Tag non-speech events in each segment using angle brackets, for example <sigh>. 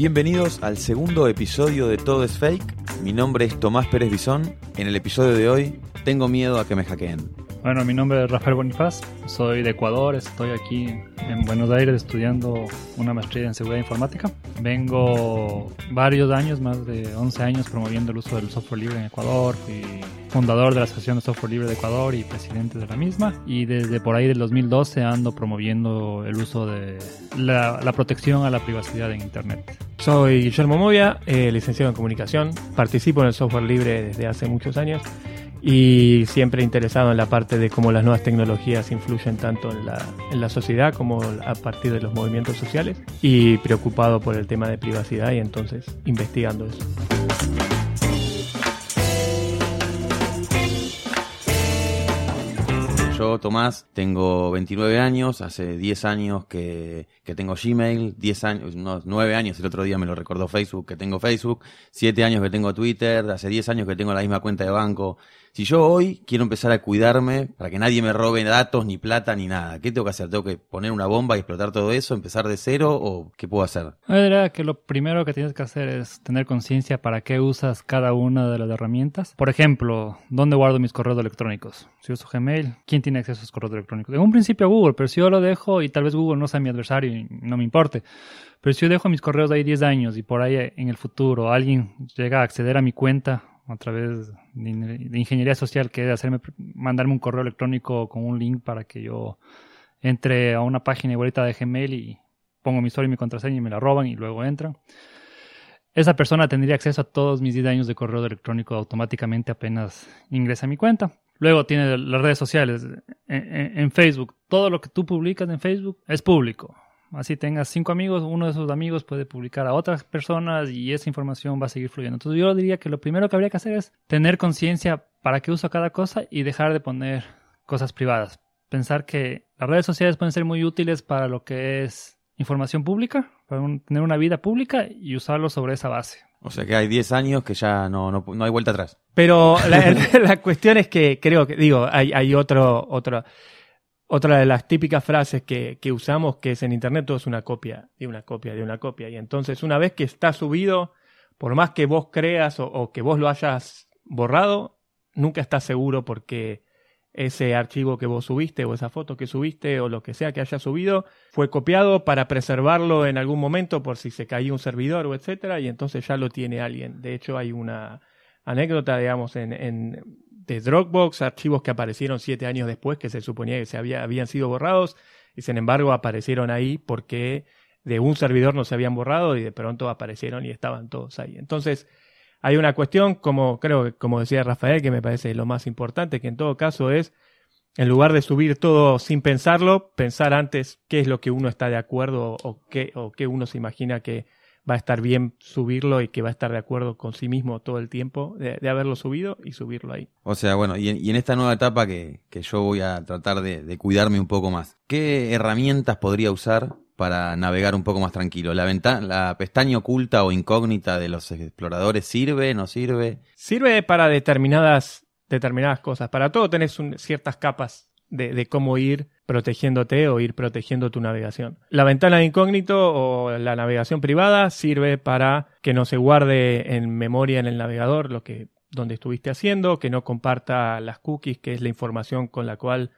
Bienvenidos al segundo episodio de Todo es Fake. Mi nombre es Tomás Pérez Bisón. En el episodio de hoy, tengo miedo a que me hackeen. Bueno, mi nombre es Rafael Bonifaz, soy de Ecuador, estoy aquí en Buenos Aires estudiando una maestría en seguridad informática. Vengo varios años, más de 11 años, promoviendo el uso del software libre en Ecuador. Fui fundador de la Asociación de Software Libre de Ecuador y presidente de la misma. Y desde por ahí del 2012 ando promoviendo el uso de la, la protección a la privacidad en Internet. Soy Guillermo Movia, eh, licenciado en comunicación. Participo en el software libre desde hace muchos años y siempre interesado en la parte de cómo las nuevas tecnologías influyen tanto en la, en la sociedad como a partir de los movimientos sociales y preocupado por el tema de privacidad y entonces investigando eso. Yo, Tomás, tengo 29 años, hace 10 años que, tengo Gmail, 10 años, unos 9 años, el otro día me lo recordó Facebook, que tengo Facebook, 7 años que tengo Twitter, hace 10 años que tengo la misma cuenta de banco. Si yo hoy quiero empezar a cuidarme para que nadie me robe datos, ni plata, ni nada, ¿qué tengo que hacer? ¿Tengo que poner una bomba y explotar todo eso, empezar de cero o qué puedo hacer? Yo diría que lo primero que tienes que hacer es tener conciencia para qué usas cada una de las herramientas. Por ejemplo, ¿dónde guardo mis correos electrónicos? Si uso Gmail, ¿quién tiene acceso a esos correos electrónicos? En un principio Google, pero si yo lo dejo y tal vez Google no sea mi adversario y no me importe. Pero si yo dejo mis correos ahí 10 años y por ahí en el futuro alguien llega a acceder a mi cuenta a través de, de ingeniería social, que es hacerme, mandarme un correo electrónico con un link para que yo entre a una página igualita de Gmail y pongo mi usuario y mi contraseña y me la roban y luego entran. Esa persona tendría acceso a todos mis 10 años de correo electrónico automáticamente apenas ingresa a mi cuenta. Luego tiene las redes sociales. En, Facebook, todo lo que tú publicas en Facebook es público. Así tengas cinco amigos, uno de esos amigos puede publicar a otras personas y esa información va a seguir fluyendo. Entonces yo diría que lo primero que habría que hacer es tener conciencia para qué uso cada cosa y dejar de poner cosas privadas. Pensar que las redes sociales pueden ser muy útiles para lo que es información pública, para tener una vida pública y usarlo sobre esa base. O sea que hay 10 años que ya no, no, no hay vuelta atrás. Pero <laughs> la, la, cuestión es que creo que, digo, hay, hay otro, otro, otra de las típicas frases que, que, usamos que es en internet todo es una copia de una copia de una copia. Y entonces una vez que está subido, por más que vos creas o, o que vos lo hayas borrado, nunca estás seguro porque ese archivo que vos subiste o esa foto que subiste o lo que sea que haya subido fue copiado para preservarlo en algún momento por si se caía un servidor o etcétera y entonces ya lo tiene alguien. De hecho hay una anécdota, digamos, en, en de Dropbox, archivos que aparecieron siete años después, que se suponía que se había, habían sido borrados, y sin embargo aparecieron ahí porque de un servidor no se habían borrado y de pronto aparecieron y estaban todos ahí. Entonces, hay una cuestión, como creo como decía Rafael, que me parece lo más importante, que en todo caso es, en lugar de subir todo sin pensarlo, pensar antes qué es lo que uno está de acuerdo o qué, o qué uno se imagina que va a estar bien subirlo y que va a estar de acuerdo con sí mismo todo el tiempo de, haberlo subido y subirlo ahí. O sea, bueno, y en, esta nueva etapa que, que, yo voy a tratar de cuidarme un poco más, ¿qué herramientas podría usar para navegar un poco más tranquilo. La, ventana, la pestaña oculta o incógnita de los exploradores sirve, no sirve. Sirve para determinadas, determinadas cosas. Para todo tenés ciertas capas de, de, cómo ir protegiéndote o ir protegiendo tu navegación. La ventana de incógnito o la navegación privada sirve para que no se guarde en memoria en el navegador lo que donde estuviste haciendo, que no comparta las cookies, que es la información con la cual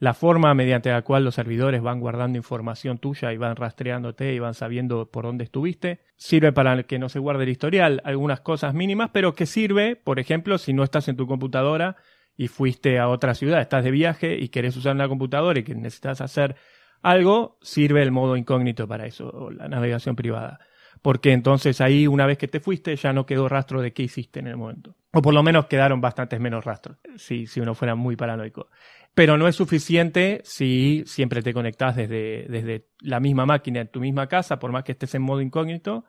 la forma mediante la cual los servidores van guardando información tuya y van rastreándote y van sabiendo por dónde estuviste. Sirve para que no se guarde el historial, algunas cosas mínimas, pero que sirve, por ejemplo, si no estás en tu computadora y fuiste a otra ciudad, estás de viaje y querés usar una computadora y que necesitas hacer algo, sirve el modo incógnito para eso, o la navegación privada. Porque entonces ahí una vez que te fuiste ya no quedó rastro de qué hiciste en el momento. O por lo menos quedaron bastantes menos rastros, si, si uno fuera muy paranoico. Pero no es suficiente si siempre te conectas desde, desde la misma máquina en tu misma casa, por más que estés en modo incógnito,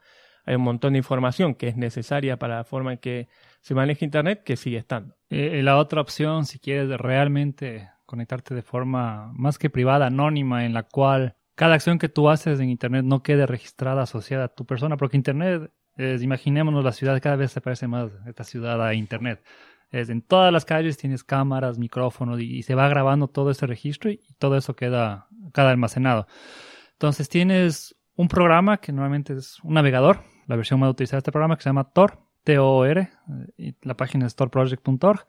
hay un montón de información que es necesaria para la forma en que se maneja Internet que sigue estando. Eh, la otra opción, si quieres realmente conectarte de forma más que privada, anónima, en la cual cada acción que tú haces en Internet no quede registrada, asociada a tu persona, porque Internet, es, imaginémonos la ciudad, cada vez se parece más esta ciudad a Internet. Es, en todas las calles tienes cámaras, micrófonos y, se va grabando todo ese registro y, todo eso queda, queda almacenado. Entonces tienes un programa que normalmente es un navegador, la versión más utilizada de este programa que se llama Tor, T-O-R, y la página es torproject.org.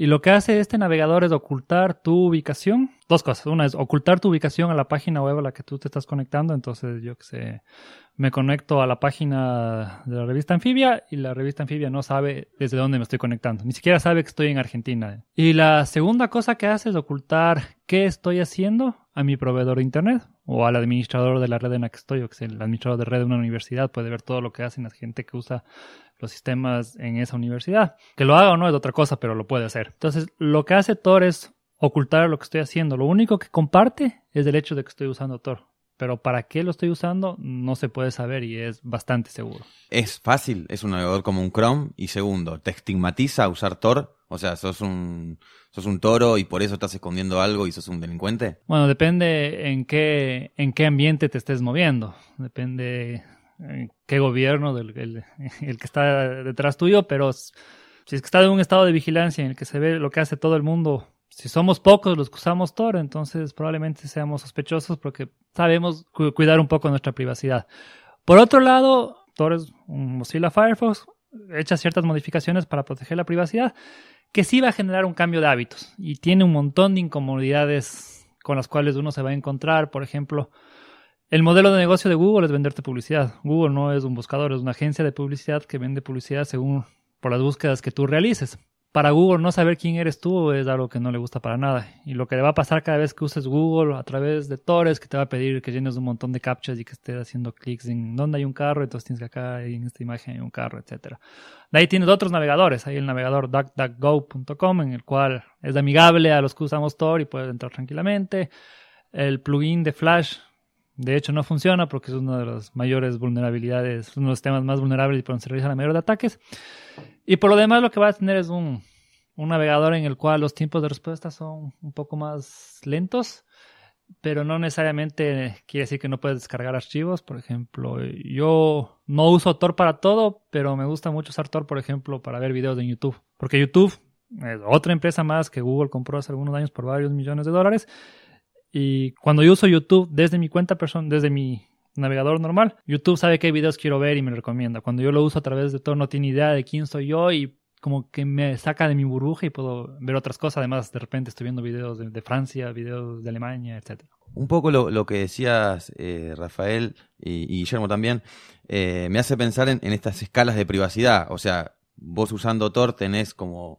Y lo que hace este navegador es ocultar tu ubicación. Dos cosas. Una es ocultar tu ubicación a la página web a la que tú te estás conectando. Entonces, yo que sé, me conecto a la página de la revista Anfibia y la revista Anfibia no sabe desde dónde me estoy conectando. Ni siquiera sabe que estoy en Argentina. Y la segunda cosa que hace es ocultar qué estoy haciendo a mi proveedor de Internet o al administrador de la red en la que estoy, o que el administrador de red de una universidad, puede ver todo lo que hacen la gente que usa los sistemas en esa universidad. Que lo haga o no es otra cosa, pero lo puede hacer. Entonces, lo que hace Tor es ocultar lo que estoy haciendo. Lo único que comparte es el hecho de que estoy usando Tor. Pero para qué lo estoy usando no se puede saber y es bastante seguro. Es fácil, es un navegador como un Chrome. Y segundo, ¿te estigmatiza usar Tor? O sea, sos un, sos un toro y por eso estás escondiendo algo y sos un delincuente. Bueno, depende en qué, en qué ambiente te estés moviendo. Depende qué gobierno del el, que está detrás tuyo, pero si es que está en un estado de vigilancia en el que se ve lo que hace todo el mundo, si somos pocos los que usamos Tor, entonces probablemente seamos sospechosos porque sabemos cuidar un poco nuestra privacidad. Por otro lado, Tor es un Mozilla Firefox, echa ciertas modificaciones para proteger la privacidad, que sí va a generar un cambio de hábitos y tiene un montón de incomodidades con las cuales uno se va a encontrar, por ejemplo, el modelo de negocio de Google es venderte publicidad. Google no es un buscador, es una agencia de publicidad que vende publicidad según por las búsquedas que tú realices. Para Google no saber quién eres tú es algo que no le gusta para nada. Y lo que le va a pasar cada vez que uses Google a través de Tor es que te va a pedir que llenes un montón de captchas y que estés haciendo clics en dónde hay un carro, entonces tienes que acá en esta imagen hay un carro, etc. De ahí tienes otros navegadores. Hay el navegador duckduckgo.com en el cual es amigable a los que usamos Tor y puedes entrar tranquilamente. El plugin de Flash de hecho, no funciona porque es una de las mayores vulnerabilidades, uno de los temas más vulnerables y por donde se realizan la mayoría de ataques. Y por lo demás, lo que va a tener es un, un navegador en el cual los tiempos de respuesta son un poco más lentos, pero no necesariamente quiere decir que no puedes descargar archivos. Por ejemplo, yo no uso Tor para todo, pero me gusta mucho usar Tor, por ejemplo, para ver videos en YouTube. Porque YouTube es otra empresa más que Google compró hace algunos años por varios millones de dólares y cuando yo uso YouTube desde mi cuenta persona, desde mi navegador normal, YouTube sabe qué videos quiero ver y me recomienda. Cuando yo lo uso a través de Tor no tiene idea de quién soy yo y como que me saca de mi burbuja y puedo ver otras cosas. Además, de repente estoy viendo videos de, Francia, videos de Alemania, etc. Un poco lo, que decías, eh, Rafael y, Guillermo también, eh, me hace pensar en, en estas escalas de privacidad. O sea, vos usando Tor tenés como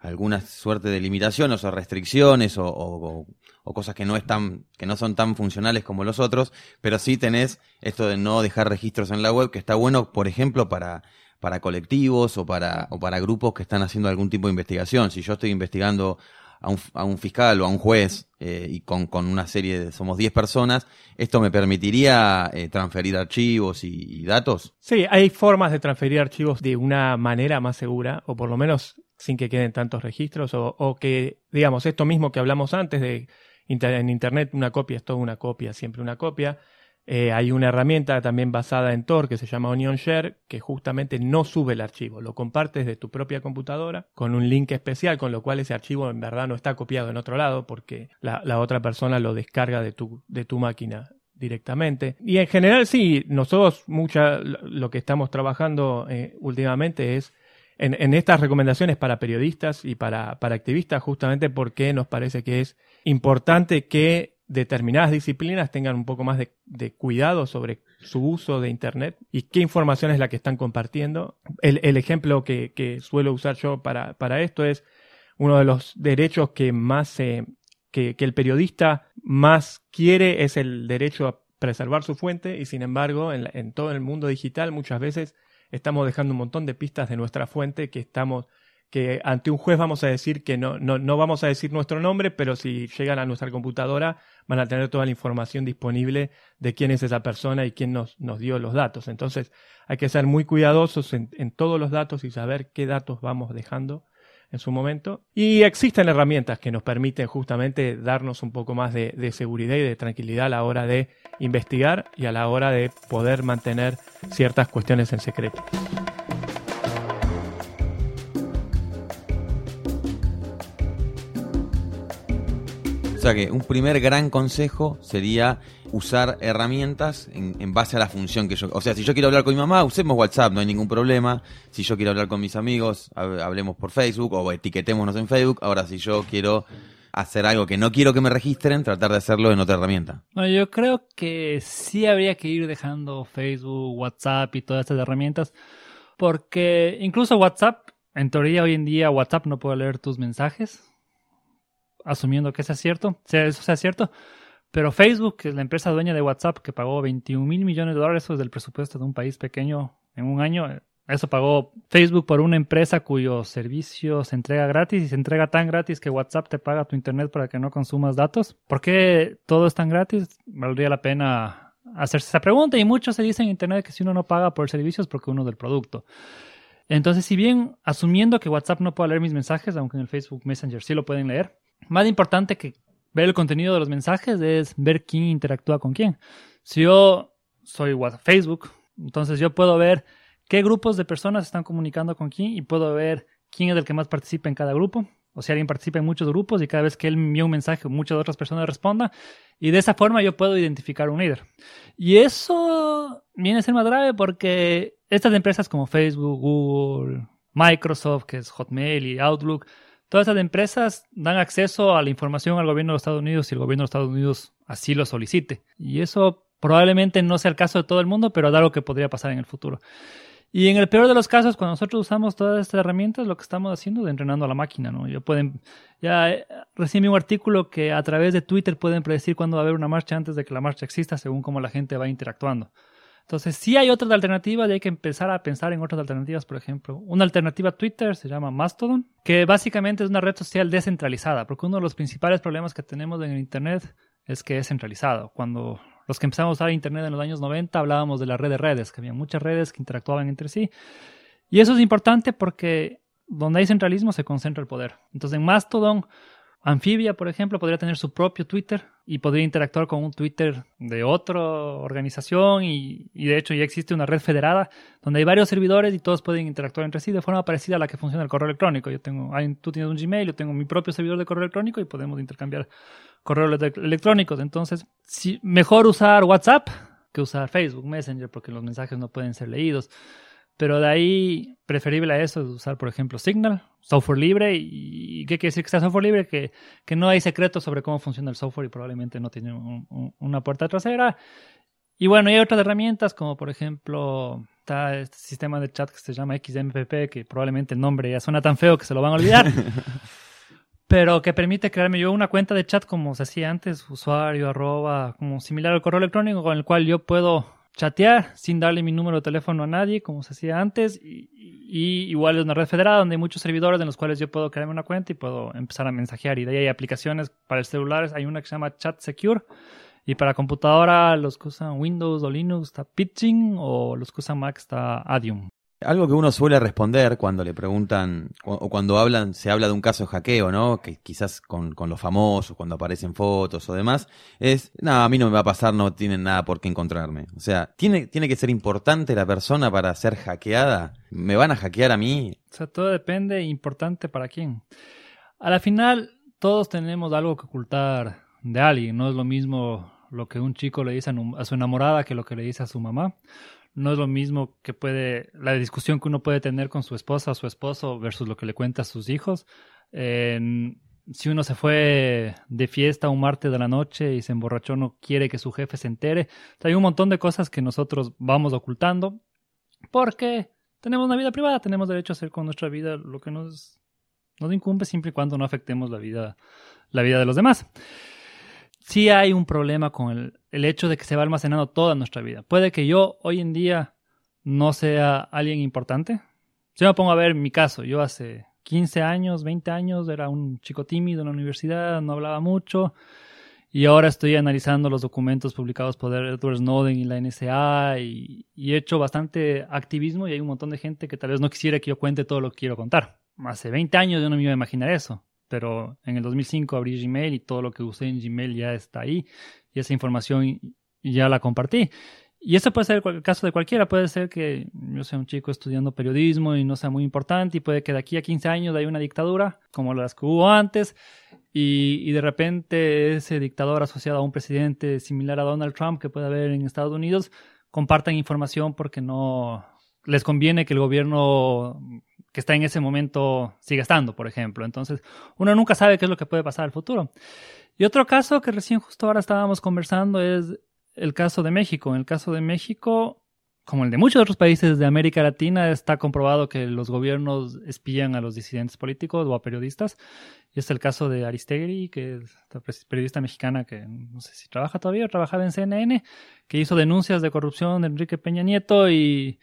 alguna suerte de limitaciones o restricciones o, cosas que no están, que no son tan funcionales como los otros, pero sí tenés esto de no dejar registros en la web, que está bueno, por ejemplo, para, para colectivos o para, o para grupos que están haciendo algún tipo de investigación. Si yo estoy investigando a un, a un fiscal o a un juez eh, y con, con, una serie de, somos 10 personas, ¿esto me permitiría eh, transferir archivos y, y, datos? Sí, hay formas de transferir archivos de una manera más segura, o por lo menos sin que queden tantos registros o, que, digamos, esto mismo que hablamos antes de en Internet, una copia es toda una copia, siempre una copia. Eh, hay una herramienta también basada en Tor que se llama Onion Share, que justamente no sube el archivo, lo compartes de tu propia computadora con un link especial, con lo cual ese archivo en verdad no está copiado en otro lado porque la, otra persona lo descarga de tu, de tu máquina directamente. Y en general sí, nosotros mucha, lo que estamos trabajando eh, últimamente es en, estas recomendaciones para periodistas y para, activistas, justamente porque nos parece que es importante que determinadas disciplinas tengan un poco más de, cuidado sobre su uso de Internet y qué información es la que están compartiendo. El, ejemplo que, suelo usar yo para, esto es uno de los derechos que más que, el periodista más quiere es el derecho preservar su fuente y sin embargo en, en todo el mundo digital muchas veces estamos dejando un montón de pistas de nuestra fuente que estamos que ante un juez vamos a decir que no, no, no vamos a decir nuestro nombre, pero si llegan a nuestra computadora van a tener toda la información disponible de quién es esa persona y quién nos, nos dio los datos. Entonces hay que ser muy cuidadosos en, en todos los datos y saber qué datos vamos dejando en su momento. Y existen herramientas que nos permiten justamente darnos un poco más de, de seguridad y de tranquilidad a la hora de investigar y a la hora de poder mantener ciertas cuestiones en secreto. O sea que un primer gran consejo sería usar herramientas en, base a la función que yo... O sea, si yo quiero hablar con mi mamá, usemos WhatsApp, no hay ningún problema. Si yo quiero hablar con mis amigos, hab- hablemos por Facebook o etiquetémonos en Facebook. Ahora, si yo quiero hacer algo que no quiero que me registren, tratar de hacerlo en otra herramienta. Bueno, yo creo que sí habría que ir dejando Facebook, WhatsApp y todas estas herramientas, porque incluso WhatsApp, en teoría hoy en día WhatsApp no puede leer tus mensajes, asumiendo que es cierto, sea eso sea cierto, pero Facebook, que es la empresa dueña de WhatsApp, que pagó 21 mil millones de dólares, eso es del presupuesto de un país pequeño en un año, eh, eso pagó Facebook por una empresa cuyo servicio se entrega gratis y se entrega tan gratis que WhatsApp te paga tu internet para que no consumas datos. ¿Por qué todo es tan gratis? Valdría la pena hacerse esa pregunta y muchos se dicen en internet que si uno no paga por el servicio es porque uno del producto. Entonces, si bien asumiendo que WhatsApp no puede leer mis mensajes, aunque en el Facebook Messenger sí lo pueden leer, más importante que ver el contenido de los mensajes es ver quién interactúa con quién. Si yo soy Whats- Facebook, entonces yo puedo ver qué grupos de personas están comunicando con quién y puedo ver quién es el que más participa en cada grupo. O si alguien participa en muchos grupos y cada vez que él envía un mensaje, muchas otras personas respondan. Y de esa forma yo puedo identificar un líder. Y eso viene a ser más grave porque estas empresas como Facebook, Google, Microsoft, que es Hotmail y Outlook, todas estas empresas dan acceso a la información al gobierno de los Estados Unidos si el gobierno de los Estados Unidos así lo solicite. Y eso probablemente no sea el caso de todo el mundo, pero es algo que podría pasar en el futuro. Y en el peor de los casos, cuando nosotros usamos todas estas herramientas, lo que estamos haciendo es entrenando a la máquina, ¿no? Ya pueden, ya eh, recién vi un artículo que a través de Twitter pueden predecir cuándo va a haber una marcha antes de que la marcha exista, según cómo la gente va interactuando. Entonces, sí hay otras alternativas y hay que empezar a pensar en otras alternativas, por ejemplo. Una alternativa a Twitter se llama Mastodon, que básicamente es una red social descentralizada, porque uno de los principales problemas que tenemos en el Internet es que es centralizado. Cuando los que empezamos a usar Internet en los años 90 hablábamos de la red de redes, que había muchas redes que interactuaban entre sí. Y eso es importante porque donde hay centralismo se concentra el poder. Entonces en Mastodon, Amphibia, por ejemplo, podría tener su propio Twitter y podría interactuar con un Twitter de otra organización y, y de hecho ya existe una red federada donde hay varios servidores y todos pueden interactuar entre sí de forma parecida a la que funciona el correo electrónico. Yo tengo, tú tienes un Gmail, yo tengo mi propio servidor de correo electrónico y podemos intercambiar correos ele- electrónicos. Entonces, si, mejor usar WhatsApp que usar Facebook Messenger porque los mensajes no pueden ser leídos. Pero de ahí, preferible a eso es usar, por ejemplo, Signal, software libre. ¿Y qué quiere decir que sea software libre? Que, que no hay secretos sobre cómo funciona el software y probablemente no tiene un- un- una puerta trasera. Y bueno, y hay otras herramientas como, por ejemplo, está este sistema de chat que se llama XMPP, que probablemente el nombre ya suena tan feo que se lo van a olvidar. <laughs> pero que permite crearme yo una cuenta de chat como se hacía antes, usuario, arroba, como similar al correo electrónico con el cual yo puedo chatear sin darle mi número de teléfono a nadie, como se hacía antes, y, igual es una red federada donde hay muchos servidores en los cuales yo puedo crearme una cuenta y puedo empezar a mensajear. Y de ahí hay aplicaciones para el celular, hay una que se llama Chat Secure, y para computadora los que usan Windows o Linux está Pitching, o los que usan Mac está Adium. Algo que uno suele responder cuando le preguntan, o cuando hablan, se habla de un caso de hackeo, ¿no? Que quizás con, con los famosos, cuando aparecen fotos o demás, es, no, a mí no me va a pasar, no tienen nada por qué encontrarme. O sea, ¿tiene, tiene que ser importante la persona para ser hackeada? ¿Me van a hackear a mí? O sea, todo depende, importante para quién. A la final, todos tenemos algo que ocultar de alguien. No es lo mismo lo que un chico le dice a su enamorada que lo que le dice a su mamá. No es lo mismo que puede, la discusión que uno puede tener con su esposa o su esposo versus lo que le cuenta a sus hijos. Si uno se fue de fiesta un martes de la noche y se emborrachó, no quiere que su jefe se entere. Hay un montón de cosas que nosotros vamos ocultando porque tenemos una vida privada, tenemos derecho a hacer con nuestra vida lo que nos, nos incumbe siempre y cuando no afectemos la vida, la vida de los demás. Sí hay un problema con el, hecho de que se va almacenando toda nuestra vida. Puede que yo hoy en día no sea alguien importante. Si me pongo a ver mi caso, yo hace 15 años, 20 años, era un chico tímido en la universidad, no hablaba mucho. Y ahora estoy analizando los documentos publicados por Edward Snowden y la NSA y, y, he hecho bastante activismo y hay un montón de gente que tal vez no quisiera que yo cuente todo lo que quiero contar. Hace 20 años yo no me iba a imaginar eso, pero en el 2005 abrí Gmail y todo lo que usé en Gmail ya está ahí y esa información ya la compartí. Y eso puede ser el caso de cualquiera. Puede ser que yo sea un chico estudiando periodismo y no sea muy importante y puede que de aquí a 15 años haya una dictadura como las que hubo antes y, y, de repente ese dictador asociado a un presidente similar a Donald Trump que puede haber en Estados Unidos compartan información porque no les conviene que el gobierno que está en ese momento siga estando, por ejemplo. Entonces, uno nunca sabe qué es lo que puede pasar al futuro. Y otro caso que recién justo ahora estábamos conversando es el caso de México. En el caso de México, como el de muchos otros países de América Latina, está comprobado que los gobiernos espían a los disidentes políticos o a periodistas. Y es el caso de Aristegui, que es periodista mexicana que no sé si trabaja todavía o trabajaba en CNN, que hizo denuncias de corrupción de Enrique Peña Nieto y,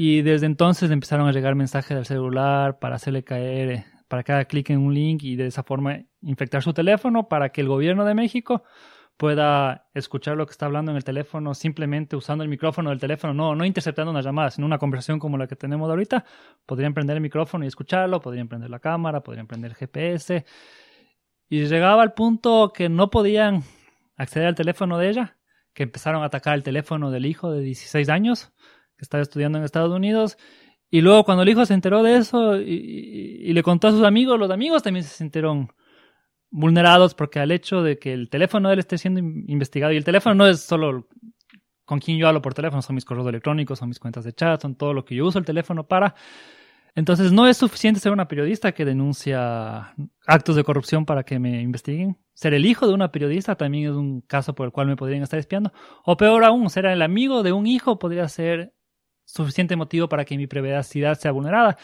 y desde entonces empezaron a llegar mensajes del celular para hacerle caer, para que haga clic en un link y de esa forma infectar su teléfono para que el gobierno de México pueda escuchar lo que está hablando en el teléfono simplemente usando el micrófono del teléfono, no, no interceptando una llamada, sino una conversación como la que tenemos ahorita, podrían prender el micrófono y escucharlo, podrían prender la cámara, podrían prender el GPS. Y llegaba al punto que no podían acceder al teléfono de ella, que empezaron a atacar el teléfono del hijo de 16 años, que estaba estudiando en Estados Unidos. Y luego cuando el hijo se enteró de eso y, le contó a sus amigos, los amigos también se sintieron vulnerados porque al hecho de que el teléfono de él esté siendo investigado, y el teléfono no es solo con quien yo hablo por teléfono, son mis correos electrónicos, son mis cuentas de chat, son todo lo que yo uso el teléfono para. Entonces no es suficiente ser una periodista que denuncia actos de corrupción para que me investiguen. Ser el hijo de una periodista también es un caso por el cual me podrían estar espiando. O peor aún, ser el amigo de un hijo podría ser suficiente motivo para que mi privacidad sea vulnerada.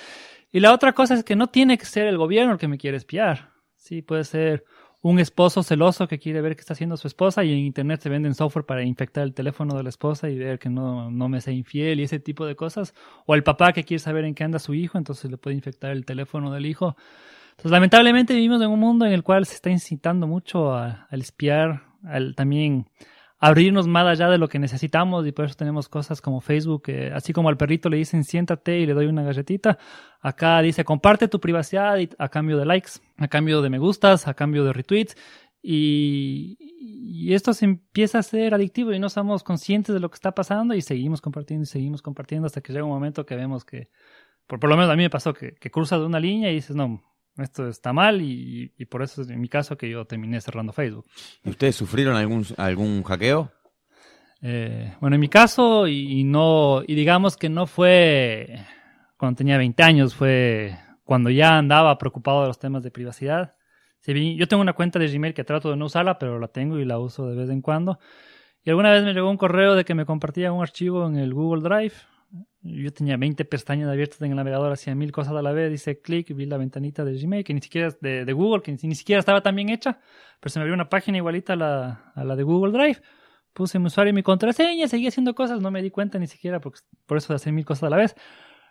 Y la otra cosa es que no tiene que ser el gobierno el que me quiere espiar. Sí, puede ser un esposo celoso que quiere ver qué está haciendo su esposa y en internet se venden software para infectar el teléfono de la esposa y ver que no, no me sea infiel y ese tipo de cosas. O el papá que quiere saber en qué anda su hijo, entonces le puede infectar el teléfono del hijo. Entonces, lamentablemente vivimos en un mundo en el cual se está incitando mucho al espiar, al también abrirnos más allá de lo que necesitamos y por eso tenemos cosas como Facebook, que así como al perrito le dicen siéntate y le doy una galletita, acá dice comparte tu privacidad a cambio de likes, a cambio de me gustas, a cambio de retweets y, esto se empieza a ser adictivo y no somos conscientes de lo que está pasando y seguimos compartiendo y seguimos compartiendo hasta que llega un momento que vemos que, por, lo menos a mí me pasó que, que cruzas una línea y dices no, esto está mal y, y, por eso es en mi caso que yo terminé cerrando Facebook. ¿Y ustedes sufrieron algún, algún hackeo? Eh, bueno, en mi caso, y, y, no, y digamos que no fue cuando tenía 20 años, fue cuando ya andaba preocupado de los temas de privacidad. Yo tengo una cuenta de Gmail que trato de no usarla, pero la tengo y la uso de vez en cuando. Y alguna vez me llegó un correo de que me compartía un archivo en el Google Drive yo tenía 20 pestañas abiertas en el navegador, hacía mil cosas a la vez, dice clic, vi la ventanita de Gmail, que ni siquiera de, Google, que ni, siquiera estaba tan bien hecha, pero se me abrió una página igualita a la, a la de Google Drive. Puse mi usuario y mi contraseña, seguía haciendo cosas, no me di cuenta ni siquiera porque, por eso de hacer mil cosas a la vez.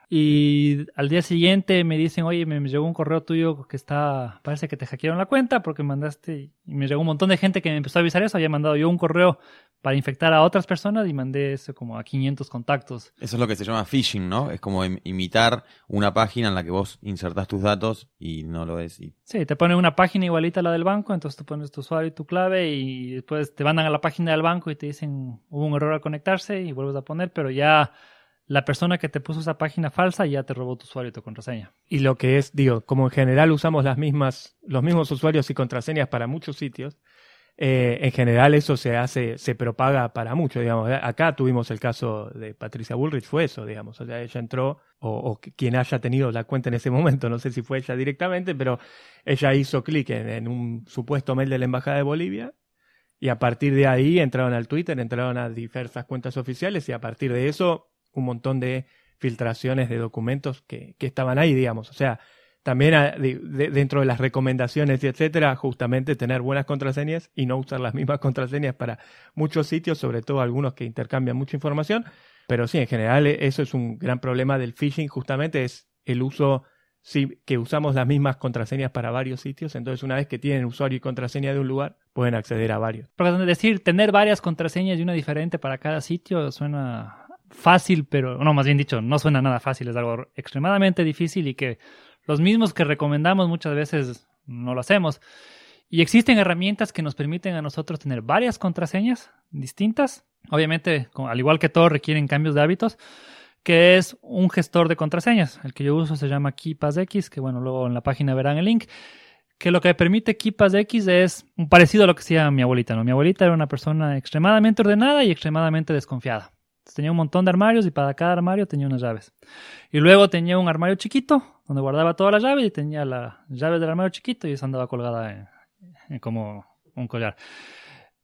Y al día siguiente me dicen, oye, me, llegó un correo tuyo que está, parece que te hackearon la cuenta porque mandaste, y me llegó un montón de gente que me empezó a avisar eso, había mandado yo un correo para infectar a otras personas y mandé eso como a 500 contactos. Eso es lo que se llama phishing, ¿no? Es como imitar una página en la que vos insertas tus datos y no lo es. Y... Sí, te ponen una página igualita a la del banco, entonces tú pones tu usuario y tu clave y después te mandan a la página del banco y te dicen hubo un error al conectarse y vuelves a poner, pero ya la persona que te puso esa página falsa ya te robó tu usuario y tu contraseña. Y lo que es, digo, como en general usamos las mismas, los mismos usuarios y contraseñas para muchos sitios, eh, en general eso se hace, se propaga para mucho, digamos. Acá tuvimos el caso de Patricia Bullrich, fue eso, digamos. O sea, ella entró, o, quien haya tenido la cuenta en ese momento, no sé si fue ella directamente, pero ella hizo clic en, en un supuesto mail de la Embajada de Bolivia y a partir de ahí entraron al Twitter, entraron a diversas cuentas oficiales y a partir de eso un montón de filtraciones de documentos que, que estaban ahí, digamos. O sea, también a- de- de- dentro de las recomendaciones y etcétera, justamente tener buenas contraseñas y no usar las mismas <laughs> contraseñas para muchos sitios, sobre todo algunos que intercambian mucha información. Pero sí, en general eh, eso es un gran problema del phishing, justamente es el uso, sí, que usamos las mismas contraseñas para varios sitios. Entonces, una vez que tienen usuario y contraseña de un lugar, pueden acceder a varios. Porque decir tener varias contraseñas y una diferente para cada sitio suena fácil, pero no, más bien dicho, no suena nada fácil, es algo extremadamente difícil y que los mismos que recomendamos muchas veces no lo hacemos. Y existen herramientas que nos permiten a nosotros tener varias contraseñas distintas. Obviamente, al igual que todo, requieren cambios de hábitos, que es un gestor de contraseñas. El que yo uso se llama KeePassX, que bueno, luego en la página verán el link que lo que permite KeePassX es un parecido a lo que hacía mi abuelita, ¿no? Mi abuelita era una persona extremadamente ordenada y extremadamente desconfiada. Tenía un montón de armarios y para cada armario tenía unas llaves. Y luego tenía un armario chiquito donde guardaba todas las llaves y tenía las llaves del armario chiquito y esa andaba colgada como un collar.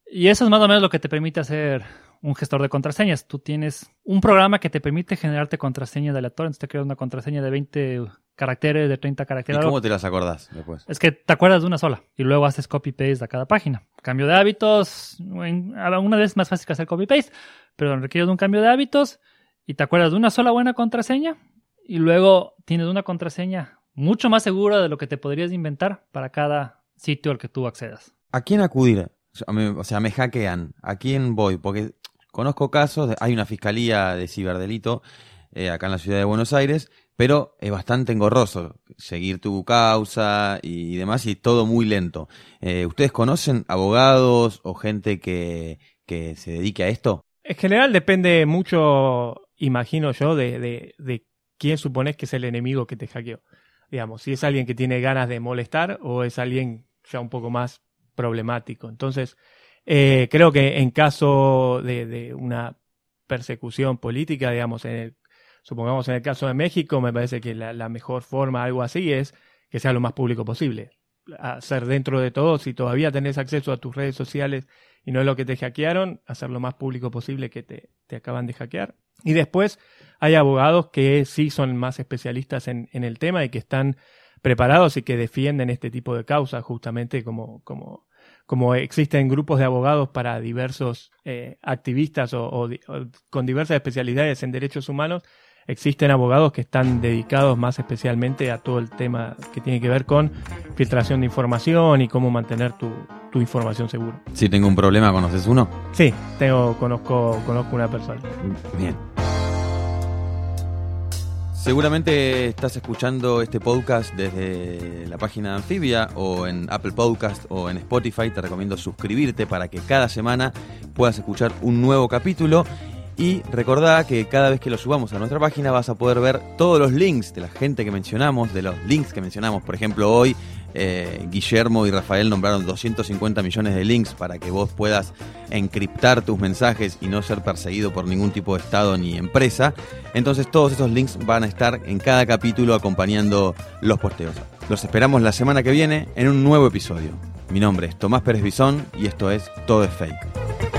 Y eso es más o menos lo que te permite hacer un gestor de contraseñas. Tú tienes un programa que te permite generarte contraseñas aleatorias. Entonces te creas una contraseña de 20 caracteres, de 30 ¿Y caracteres. algo. cómo te las acordás después? Es que te acuerdas de una sola y luego haces copy-paste a cada página. Cambio de hábitos, una vez es más fácil que hacer copy-paste, pero requiere de un cambio de hábitos y te acuerdas de una sola buena contraseña y luego tienes una contraseña mucho más segura de lo que te podrías inventar para cada sitio al que tú accedas. ¿A quién acudir? O sea, me hackean. ¿A quién voy? Porque conozco casos, de- hay una fiscalía de ciberdelito eh, acá en la ciudad de Buenos Aires, pero es bastante engorroso seguir tu causa y demás y todo muy lento. Eh, ¿Ustedes conocen abogados o gente que, que se dedique a esto? En general depende mucho, imagino yo, de, de, de quién supones que es el enemigo que te hackeó. Digamos, si es alguien que tiene ganas de molestar o es alguien ya un poco más problemático. Entonces, eh, creo que en caso de, una persecución política, digamos, en el, supongamos en el caso de México, me parece que la, la mejor forma, algo así, es que sea lo más público posible. Hacer dentro de todo, si todavía tenés acceso a tus redes sociales y no es lo que te hackearon, hacer lo más público posible que te, te acaban de hackear. Y después hay abogados que sí son más especialistas en, en el tema y que están preparados y que defienden este tipo de causas, justamente como, como, como existen grupos de abogados para diversos eh, activistas o, o con diversas especialidades en derechos humanos, existen abogados que están dedicados más especialmente a todo el tema que tiene que ver con filtración de información y cómo mantener tu, tu información segura. Si tengo un problema, ¿conoces uno? Sí, tengo, conozco, conozco una persona. Bien. Seguramente estás escuchando este podcast desde la página de Anfibia o en Apple Podcast o en Spotify. Te recomiendo suscribirte para que cada semana puedas escuchar un nuevo capítulo. Y recordá que cada vez que lo subamos a nuestra página vas a poder ver todos los links de la gente que mencionamos, de los links que mencionamos. Por ejemplo, hoy eh, Guillermo y Rafael nombraron 250 millones de links para que vos puedas encriptar tus mensajes y no ser perseguido por ningún tipo de estado ni empresa. Entonces todos esos links van a estar en cada capítulo acompañando los posteos. Los esperamos la semana que viene en un nuevo episodio. Mi nombre es Tomás Pérez Bisón y esto es Todo es Fake.